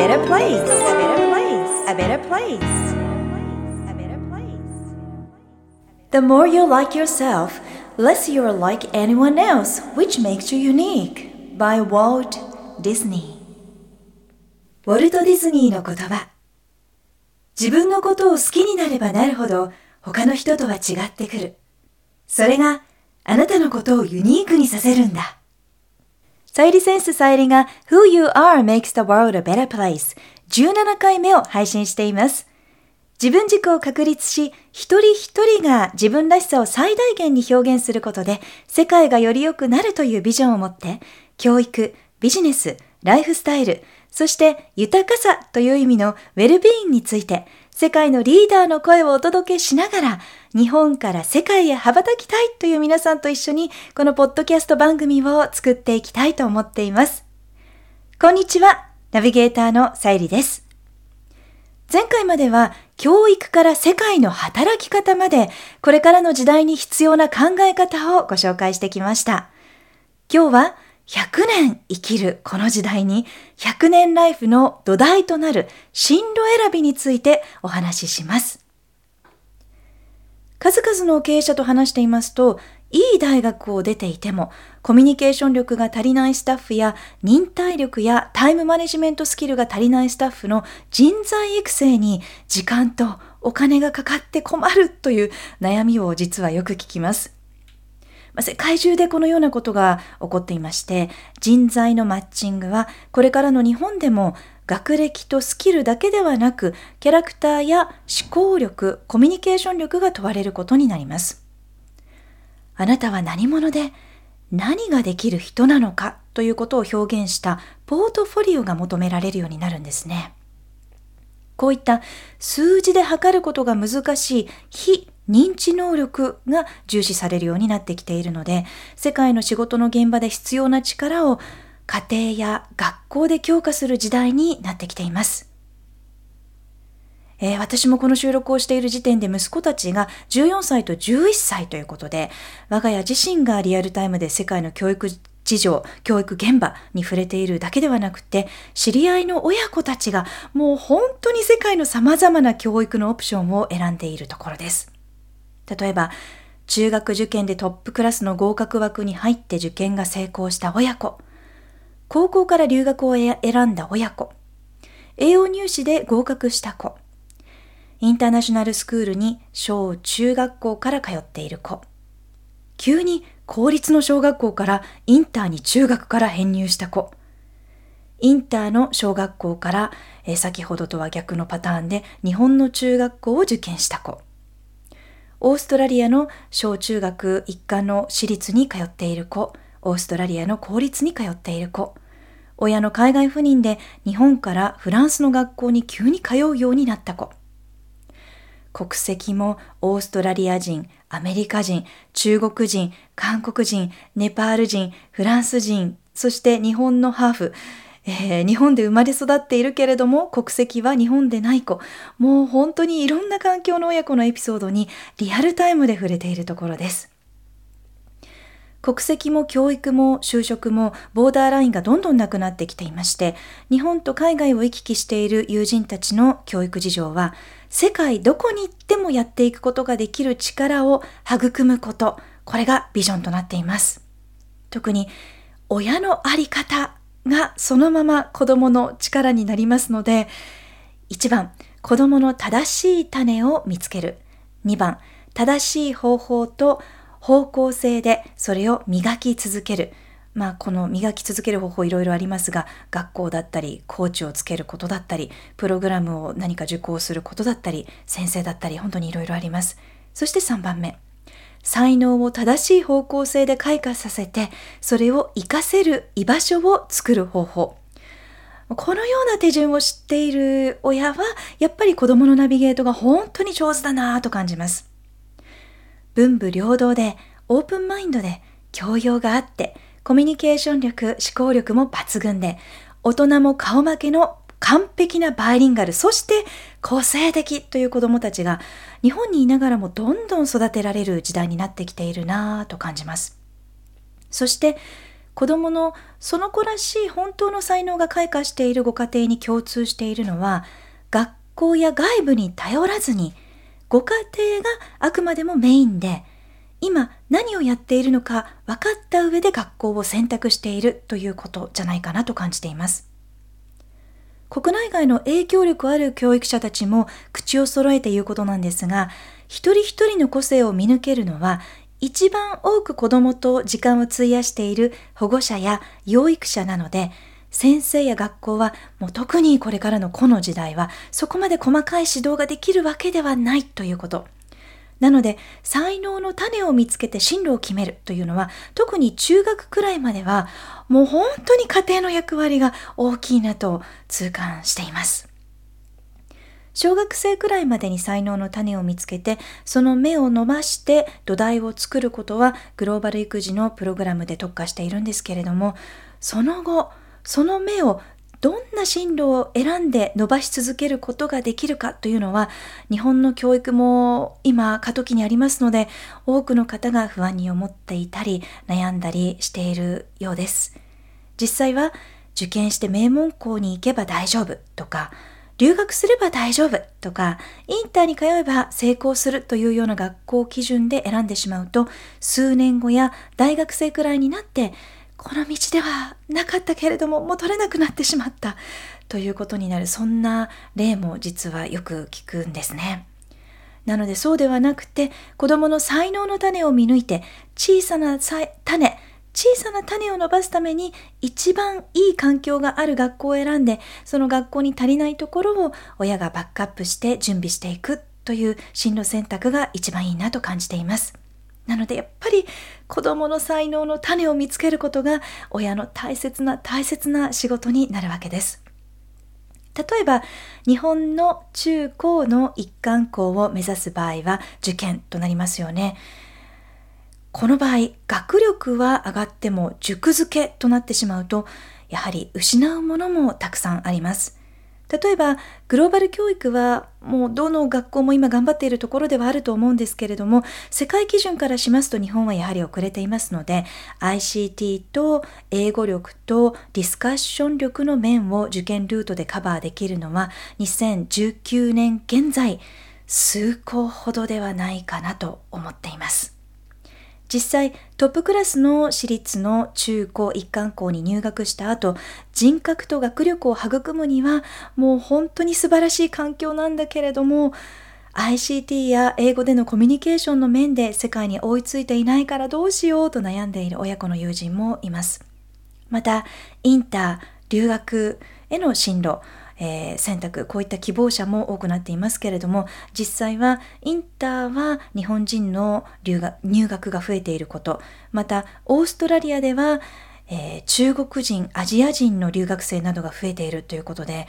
better place, a better place, a better place, a better place. The more you like yourself, less you are like anyone else, which makes you unique. By Walt Disney. ウォルト・ディズニーの言葉。自分のことを好きになればなるほど、他の人とは違ってくる。それがあなたのことをユニークにさせるんだ。サイリセンスサイリが Who You Are Makes the World a Better Place 17回目を配信しています。自分軸を確立し、一人一人が自分らしさを最大限に表現することで、世界がより良くなるというビジョンを持って、教育、ビジネス、ライフスタイル、そして豊かさという意味のウェルビーインについて、世界のリーダーの声をお届けしながら、日本から世界へ羽ばたきたいという皆さんと一緒に、このポッドキャスト番組を作っていきたいと思っています。こんにちは、ナビゲーターのさゆりです。前回までは、教育から世界の働き方まで、これからの時代に必要な考え方をご紹介してきました。今日は、100年生きるこの時代に100年ライフの土台となる進路選びについてお話しします。数々の経営者と話していますと、いい大学を出ていても、コミュニケーション力が足りないスタッフや、忍耐力やタイムマネジメントスキルが足りないスタッフの人材育成に時間とお金がかかって困るという悩みを実はよく聞きます。世界中でこのようなことが起こっていまして、人材のマッチングはこれからの日本でも学歴とスキルだけではなく、キャラクターや思考力、コミュニケーション力が問われることになります。あなたは何者で何ができる人なのかということを表現したポートフォリオが求められるようになるんですね。こういった数字で測ることが難しい非認知能力が重視されるようになってきているので、世界の仕事の現場で必要な力を家庭や学校で強化する時代になってきています。えー、私もこの収録をしている時点で息子たちが14歳と11歳ということで、我が家自身がリアルタイムで世界の教育事情、教育現場に触れているだけではなくて、知り合いの親子たちがもう本当に世界の様々な教育のオプションを選んでいるところです。例えば、中学受験でトップクラスの合格枠に入って受験が成功した親子、高校から留学を選んだ親子、栄養入試で合格した子、インターナショナルスクールに小中学校から通っている子、急に公立の小学校からインターに中学から編入した子、インターの小学校から、え先ほどとは逆のパターンで日本の中学校を受験した子、オーストラリアの小中学一貫の私立に通っている子、オーストラリアの公立に通っている子、親の海外赴任で日本からフランスの学校に急に通うようになった子。国籍もオーストラリア人、アメリカ人、中国人、韓国人、ネパール人、フランス人、そして日本のハーフ、えー、日本で生まれ育っているけれども国籍は日本でない子。もう本当にいろんな環境の親子のエピソードにリアルタイムで触れているところです。国籍も教育も就職もボーダーラインがどんどんなくなってきていまして日本と海外を行き来している友人たちの教育事情は世界どこに行ってもやっていくことができる力を育むこと。これがビジョンとなっています。特に親のあり方。がそのまま子供の力になりますので、1番、子供の正しい種を見つける。2番、正しい方法と方向性でそれを磨き続ける。まあ、この磨き続ける方法いろいろありますが、学校だったり、コーチをつけることだったり、プログラムを何か受講することだったり、先生だったり、本当にいろいろあります。そして3番目。才能を正しい方向性で開花させて、それを活かせる居場所を作る方法。このような手順を知っている親は、やっぱり子供のナビゲートが本当に上手だなぁと感じます。文武両道で、オープンマインドで、教養があって、コミュニケーション力、思考力も抜群で、大人も顔負けの完璧なバイリンガル、そして個性的という子供たちが日本にいながらもどんどん育てられる時代になってきているなぁと感じます。そして子供のその子らしい本当の才能が開花しているご家庭に共通しているのは、学校や外部に頼らずに、ご家庭があくまでもメインで、今何をやっているのか分かった上で学校を選択しているということじゃないかなと感じています。国内外の影響力ある教育者たちも口を揃えて言うことなんですが、一人一人の個性を見抜けるのは、一番多く子供と時間を費やしている保護者や養育者なので、先生や学校はもう特にこれからのこの時代はそこまで細かい指導ができるわけではないということ。なので、才能の種を見つけて進路を決めるというのは、特に中学くらいまでは、もう本当に家庭の役割が大きいなと痛感しています。小学生くらいまでに才能の種を見つけて、その芽を伸ばして土台を作ることはグローバル育児のプログラムで特化しているんですけれども、その後、その芽をどんな進路を選んで伸ばし続けることができるかというのは日本の教育も今過渡期にありますので多くの方が不安に思っていたり悩んだりしているようです。実際は受験して名門校に行けば大丈夫とか留学すれば大丈夫とかインターに通えば成功するというような学校基準で選んでしまうと数年後や大学生くらいになってこの道ではなかったけれどももう取れなくなってしまったということになるそんな例も実はよく聞くんですね。なのでそうではなくて子供の才能の種を見抜いて小さな種小さな種を伸ばすために一番いい環境がある学校を選んでその学校に足りないところを親がバックアップして準備していくという進路選択が一番いいなと感じています。なのでやっぱり子供の才能の種を見つけることが親の大切な大切な仕事になるわけです。例えば日本の中高の一貫校を目指す場合は受験となりますよね。この場合学力は上がっても塾付けとなってしまうとやはり失うものもたくさんあります。例えばグローバル教育はもうどの学校も今頑張っているところではあると思うんですけれども世界基準からしますと日本はやはり遅れていますので ICT と英語力とディスカッション力の面を受験ルートでカバーできるのは2019年現在数校ほどではないかなと思っています。実際トップクラスの私立の中高一貫校に入学した後人格と学力を育むにはもう本当に素晴らしい環境なんだけれども ICT や英語でのコミュニケーションの面で世界に追いついていないからどうしようと悩んでいる親子の友人もいます。また、インター、留学への進路、えー、選択こういった希望者も多くなっていますけれども実際はインターは日本人の留学入学が増えていること。またオーストラリアでは、えー、中国人アジア人の留学生などが増えているということで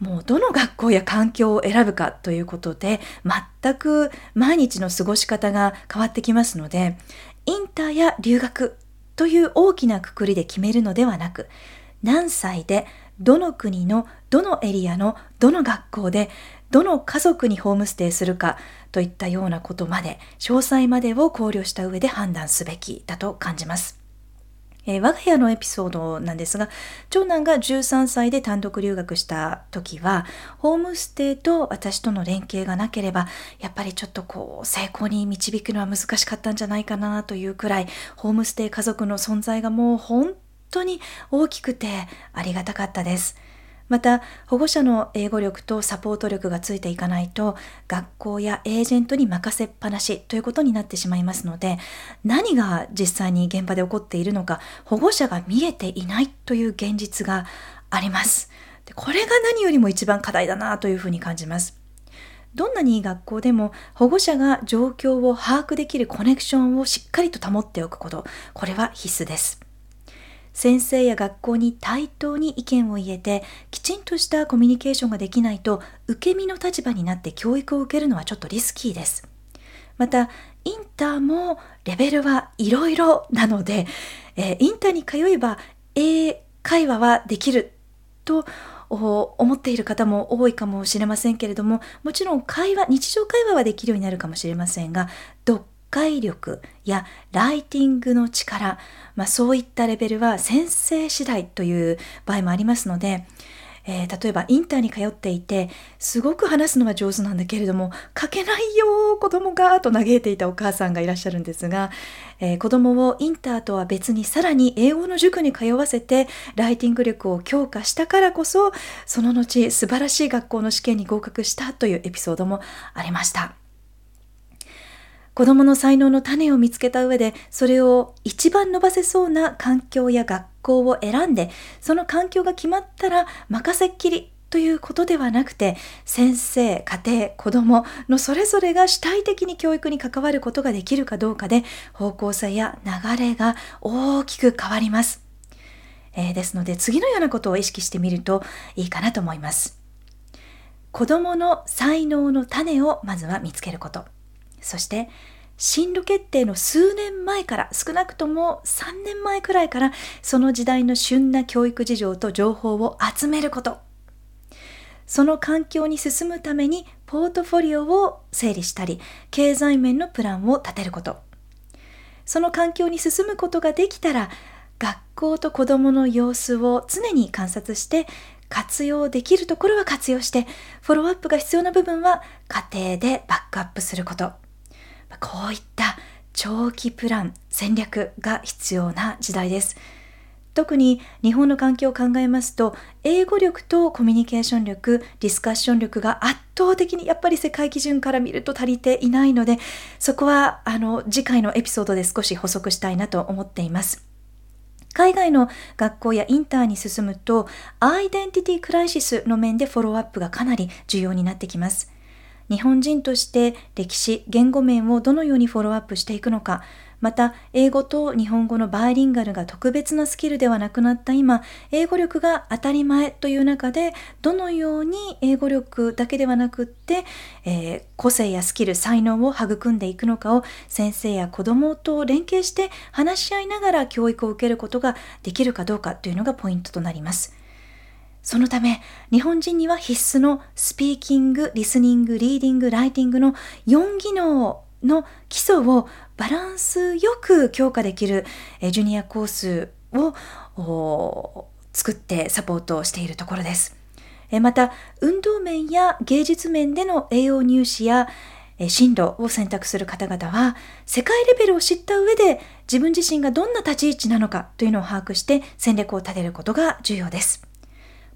もうどの学校や環境を選ぶかということで全く毎日の過ごし方が変わってきますのでインターや留学という大きなくくりで決めるのではなく何歳でどの国のどのエリアのどの学校でどの家族にホームステイするかといったようなことまで詳細までを考慮した上で判断すべきだと感じます。えー、我が家のエピソードなんですが長男が13歳で単独留学した時はホームステイと私との連携がなければやっぱりちょっとこう成功に導くのは難しかったんじゃないかなというくらいホームステイ家族の存在がもう本当当に大きくてありがたかったです。また保護者の英語力とサポート力がついていかないと学校やエージェントに任せっぱなしということになってしまいますので何が実際に現場で起こっているのか保護者が見えていないという現実があります。でこれが何よりも一番課題だなというふうに感じます。どんなにいい学校でも保護者が状況を把握できるコネクションをしっかりと保っておくこと、これは必須です。先生や学校に対等に意見を言えてきちんとしたコミュニケーションができないと受け身の立場になって教育を受けるのはちょっとリスキーです。またインターもレベルはいろいろなので、えー、インターに通えば英会話はできると思っている方も多いかもしれませんけれどももちろん会話日常会話はできるようになるかもしれませんが読解力やライティングの力、まあ、そういったレベルは先生次第という場合もありますので、えー、例えばインターに通っていてすごく話すのは上手なんだけれども書けないよ子供がと嘆いていたお母さんがいらっしゃるんですが、えー、子供をインターとは別にさらに英語の塾に通わせてライティング力を強化したからこそその後素晴らしい学校の試験に合格したというエピソードもありました。子供の才能の種を見つけた上で、それを一番伸ばせそうな環境や学校を選んで、その環境が決まったら任せっきりということではなくて、先生、家庭、子供のそれぞれが主体的に教育に関わることができるかどうかで、方向性や流れが大きく変わります。えー、ですので、次のようなことを意識してみるといいかなと思います。子供の才能の種をまずは見つけること。そして進路決定の数年前から少なくとも3年前くらいからその時代の旬な教育事情と情報を集めること。その環境に進むためにポートフォリオを整理したり経済面のプランを立てること。その環境に進むことができたら学校と子どもの様子を常に観察して活用できるところは活用してフォローアップが必要な部分は家庭でバックアップすること。こういった長期プラン、戦略が必要な時代です。特に日本の環境を考えますと、英語力とコミュニケーション力、ディスカッション力が圧倒的にやっぱり世界基準から見ると足りていないので、そこはあの次回のエピソードで少し補足したいなと思っています。海外の学校やインターに進むと、アイデンティティクライシスの面でフォローアップがかなり重要になってきます。日本人として歴史、言語面をどのようにフォローアップしていくのか、また英語と日本語のバイリンガルが特別なスキルではなくなった今、英語力が当たり前という中で、どのように英語力だけではなくって、えー、個性やスキル、才能を育んでいくのかを先生や子供と連携して話し合いながら教育を受けることができるかどうかというのがポイントとなります。そのため、日本人には必須のスピーキング、リスニング、リーディング、ライティングの4技能の基礎をバランスよく強化できるジュニアコースを作ってサポートしているところです。また、運動面や芸術面での栄養入試や進路を選択する方々は、世界レベルを知った上で自分自身がどんな立ち位置なのかというのを把握して戦略を立てることが重要です。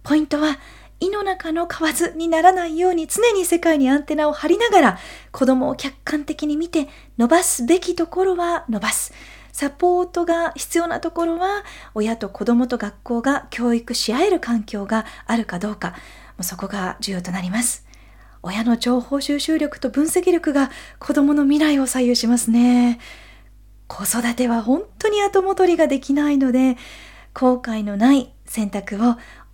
ポイントは、胃の中の蛙にならないように常に世界にアンテナを張りながら子供を客観的に見て伸ばすべきところは伸ばす。サポートが必要なところは親と子供と学校が教育し合える環境があるかどうか、もうそこが重要となります。親の情報収集力と分析力が子供の未来を左右しますね。子育ては本当に後戻りができないので、後悔のない選択を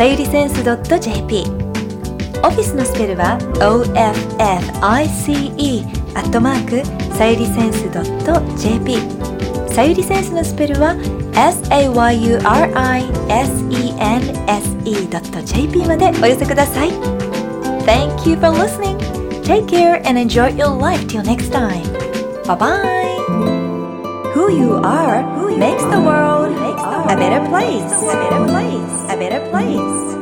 さゆりセンス .jp オフィスのスペルは OFFICE アットマークさゆりセンス .jp さゆりセンスのスペルは SAYURISENSE.jp までお寄せください Thank you for listening Take care and enjoy your life till next time Bye bye Who you are makes the world a better place. A better place. A better place.